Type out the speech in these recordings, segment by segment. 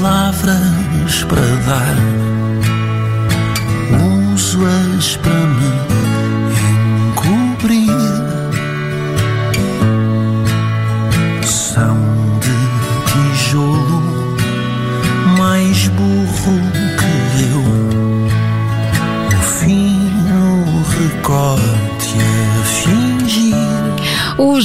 palavras para dar, uso-as para me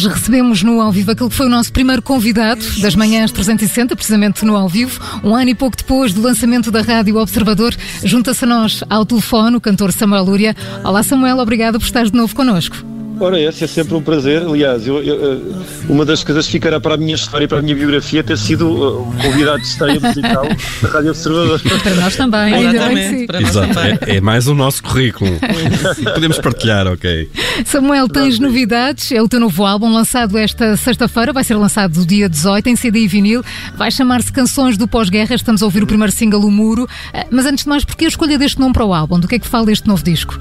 recebemos no ao vivo aquele que foi o nosso primeiro convidado das manhãs 360, precisamente no ao vivo. Um ano e pouco depois do lançamento da Rádio Observador, junta-se a nós ao telefone o cantor Samuel Lúria. Olá Samuel, obrigado por estar de novo connosco. Ora, esse é sempre um prazer. Aliás, eu, eu, eh, uma das coisas que ficará para a minha história e para a minha biografia ter sido uh, o convidado de estreia musical da Rádio Observador. Para nós também, ainda bem que sim. Para nós Exato, também. É, é, mais o nosso currículo. Podemos partilhar, ok. Samuel, tens novidades? É o teu novo álbum lançado esta sexta-feira, vai ser lançado no dia 18 em CD e vinil. Vai chamar-se Canções do Pós-Guerra. Estamos a ouvir o primeiro single, O Muro. Eh, mas antes de mais, porquê a escolha deste nome para o álbum? Do que é que fala este novo disco?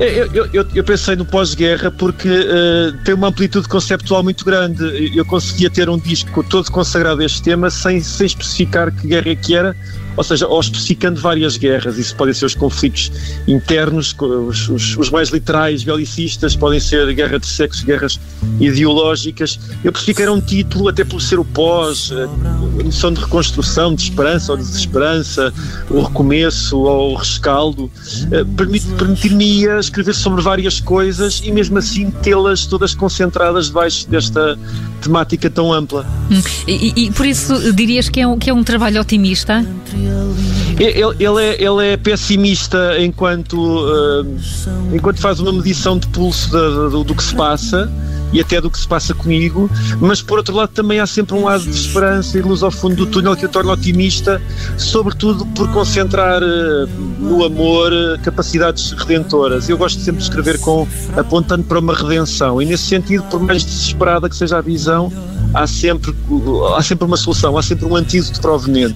Eu, eu, eu, pensei no pós-guerra porque uh, tem uma amplitude conceptual muito grande. Eu conseguia ter um disco todo consagrado a este tema sem, sem especificar que guerra é que era, ou seja, especificando várias guerras. Isso podem ser os conflitos internos, os, os, os, mais literais, belicistas, podem ser guerra de sexo, guerras ideológicas. Eu preferi que era um título, até por ser o pós, a noção de reconstrução, de esperança ou de desesperança, o recomeço ou o rescaldo, eh, permitir-me escrever sobre várias coisas e mesmo assim tê-las todas concentradas debaixo desta temática tão ampla. Hum. E, e, por isso dirias que é um, que é um trabalho otimista? Ele, ele, é, ele é pessimista enquanto, uh, enquanto faz uma medição de pulso do, do que se passa e até do que se passa comigo, mas por outro lado também há sempre um lado de esperança e luz ao fundo do túnel que o torna otimista, sobretudo por concentrar uh, no amor uh, capacidades redentoras. Eu gosto sempre de escrever com apontando para uma redenção e nesse sentido, por mais desesperada que seja a visão, há sempre, há sempre uma solução, há sempre um antídoto veneno.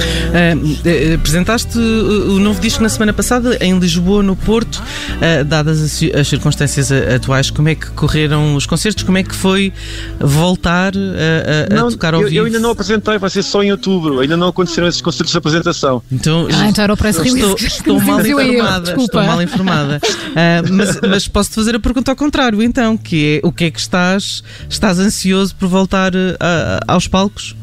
Uh, apresentaste o novo disco na semana passada em Lisboa, no Porto. Uh, dadas as, as, circunstâncias atuais, como é que correram os concertos? Como é que foi voltar a, a, não, a tocar ao eu, vivo? Eu ainda não apresentei, vai ser só em outubro. Ainda não aconteceram esses concertos de apresentação. Então, ah, então era o press estou, estou mal informada. Eu, estou mal informada. Uh, mas, mas posso-te fazer a pergunta ao contrário, então, que é o que é que estás, estás ansioso por voltar aos palcos?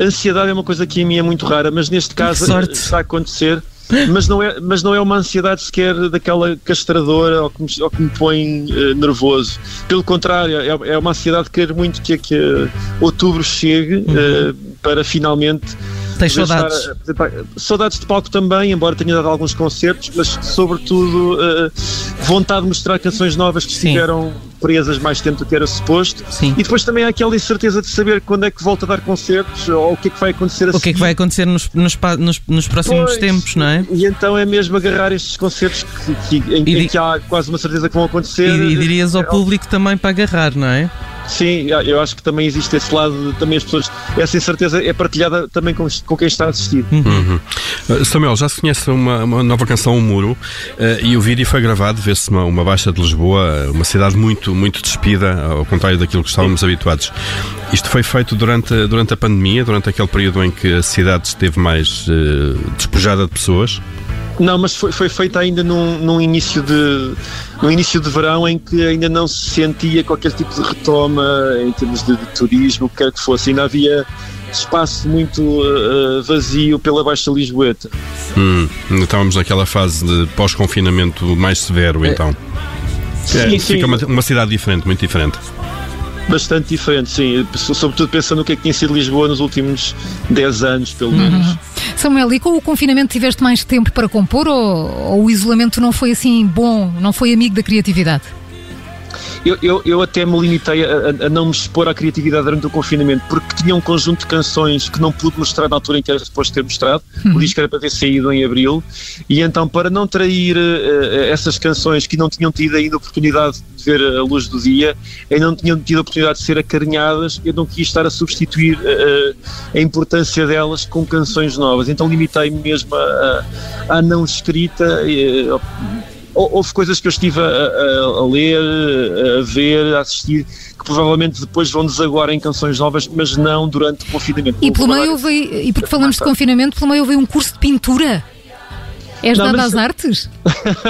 Ansiedade é uma coisa que em mim é muito rara, mas neste caso está a acontecer. Mas não, é, mas não é uma ansiedade sequer daquela castradora ou que me, ou que me põe uh, nervoso. Pelo contrário, é, é, uma ansiedade de querer muito que, que uh, outubro chegue uhum. uh, para finalmente Tens saudades? saudades de palco também, embora tenha dado alguns concertos, mas sobretudo uh, vontade de mostrar canções novas que Sim. estiveram presas mais tempo do que era suposto. Sim. E depois também há aquela incerteza de saber quando é que volta a dar concertos ou o que é que vai acontecer a O que é que vai acontecer nos, nos, nos, nos próximos pois, tempos, não é? E então é mesmo agarrar estes concertos que, que, em, em, que há quase uma certeza que vão acontecer. E, e dirias ao público também para agarrar, não é? Sim, eu acho que também existe esse lado, também as pessoas, essa incerteza é partilhada também com, com quem está a assistir. Uhum. uhum. Uh, Samuel, já se conhece uma, uma nova canção, O Muro, uh, e o vídeo foi gravado, vê-se uma, uma baixa de Lisboa, uma cidade muito, muito despida, ao contrário daquilo que estávamos Sim. habituados. Isto foi feito durante, durante a pandemia, durante aquele período em que a cidade esteve mais uh, despojada de pessoas? Não, mas foi, foi feita ainda num, num, início de, num início de verão em que ainda não se sentia qualquer tipo de retoma em termos de, de turismo, o que quer que fosse. Ainda havia espaço muito uh, vazio pela Baixa Lisboeta. Hum, estávamos naquela fase de pós-confinamento mais severo, é. então. Sim, é, sim. Fica uma, uma cidade diferente, muito diferente bastante diferente, sim. Sobretudo pensando no que é que tinha sido Lisboa nos últimos 10 anos, pelo uhum. menos. Uhum. Samuel, e com o confinamento tiveste mais tempo para compor ou, ou o isolamento não foi assim bom, não foi amigo da criatividade? Eu, eu, eu, até me limitei a, a, não me expor à criatividade durante o confinamento, porque tinha um conjunto de canções que não pude mostrar na altura em que era suposto ter mostrado. Uhum. O disco era para ter saído em abril, e então, para não trair uh, essas canções que não tinham tido ainda oportunidade de ver a luz do dia, e não tinham tido a oportunidade de ser acarinhadas, eu não quis estar a substituir uh, a importância delas com canções novas. Então, limitei-me mesmo à não escrita. Uh, houve coisas que eu estive a, a, a, ler, a ver, a assistir, que provavelmente depois vão desaguar em canções novas, mas não durante o confinamento. E pelo meio houve, e porque falamos de confinamento, pelo meio houve um curso de pintura. És dado mas... às artes?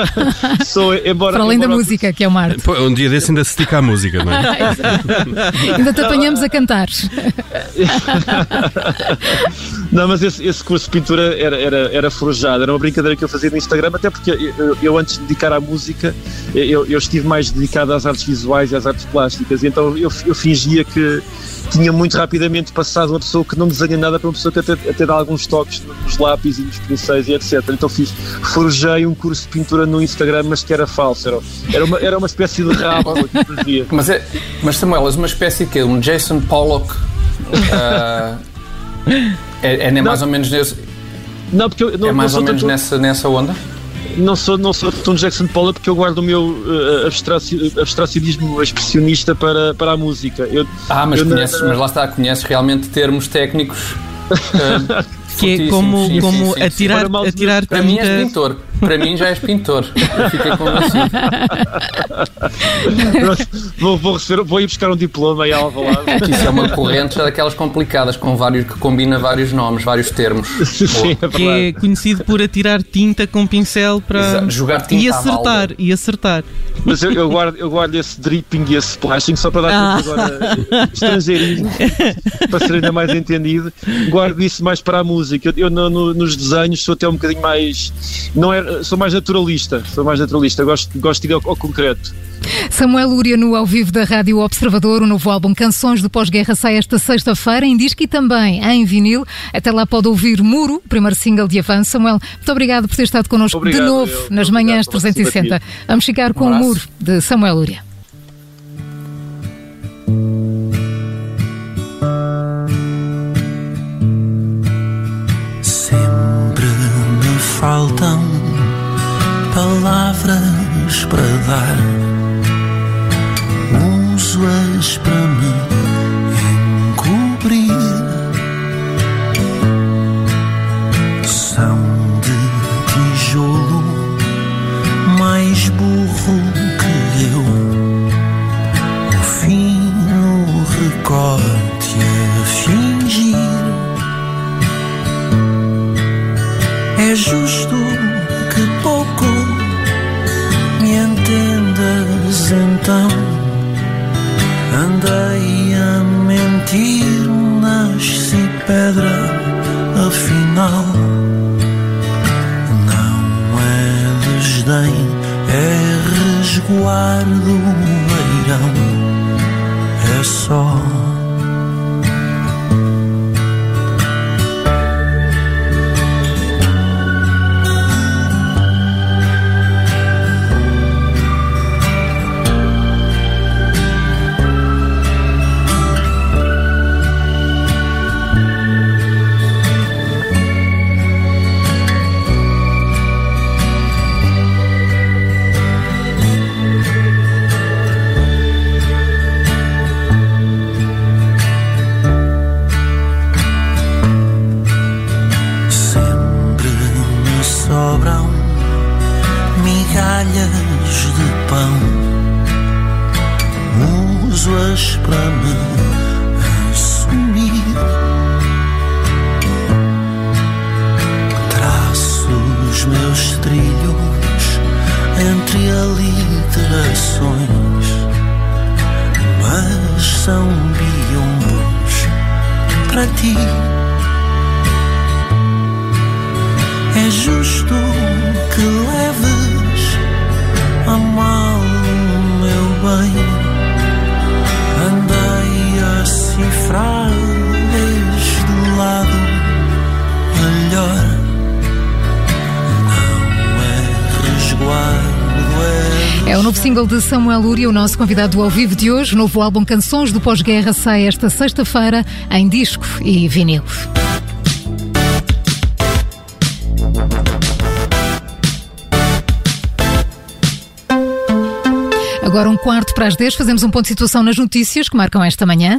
Sou, embora. Para além embora... da música, que é uma arte. Um dia desse ainda se estica a música, não é? ainda te apanhamos a cantar. não, mas esse, esse, curso de pintura era, era, era forjado, era uma brincadeira que eu fazia no Instagram, até porque eu, eu antes de dedicar à música, eu, eu, estive mais dedicado às artes visuais e às artes plásticas, e então eu, eu fingia que tinha muito rapidamente passado uma pessoa que não desenha nada para uma pessoa que até, até dá alguns toques nos lápis e nos pincéis e etc. Então fiz, forjei um curso de pintura no Instagram, mas que era falso, era, era, uma, era uma espécie de rabo que fazia. Mas, é, mas Samuel, és uma espécie de quê? Um Jason Pollock? Uh, é, é nem mais ou menos nesse. Não, porque eu, não, é mais ou menos tanto... nessa, nessa onda? Não sou, não sou Tom Jackson Paula porque eu guardo o meu uh, abstracionismo expressionista para, para a música. Eu, ah, mas, eu conheces, mas lá está, conheces realmente termos técnicos. Uh, que é como, sim, como sim, sim, atirar, atirar Para mim és pintor. Para mim já és pintor. Eu fiquei convencido. vou, vou, receber, vou ir buscar um diploma aí ao lado. Isso é uma corrente daquelas complicadas, com vários, que combina vários nomes, vários termos. Sim, é que é conhecido por atirar tinta com pincel para. Exato. Jogar tinta e acertar, e acertar. Mas eu, eu, guardo, eu guardo esse dripping e esse splashing só para dar ah. agora estrangeirismo, para ser ainda mais entendido. Guardo isso mais para a música. Eu, eu no, nos desenhos sou até um bocadinho mais. Não é, sou mais naturalista. Sou mais naturalista. Gosto, gosto de ir ao, ao concreto. Samuel Lúria no ao vivo da Rádio Observador, o novo álbum Canções do Pós-Guerra sai esta sexta-feira em disco e também em vinil. Até lá pode ouvir Muro, primeiro single de avanço. Samuel, muito obrigado por ter estado connosco obrigado, de novo eu, nas manhãs 360. Vamos ficar com um o Muro de Samuel Lúria. Para dar uso-as para me encobrir. São de tijolo, mais burro Andei a mentir, nasci pedra, afinal. Não é desdém, é resguardo, leirão. É só para me assumir. Traço os meus trilhos entre aliterações, mas são biombos para ti. É justo que leves a mal o meu bem deste lado melhor. Não é resguardo, é. É o novo single de Samuel Luria, o nosso convidado ao vivo de hoje. O novo álbum Canções do Pós-Guerra sai esta sexta-feira em disco e vinil. Agora um quarto para as 10, fazemos um ponto de situação nas notícias que marcam esta manhã.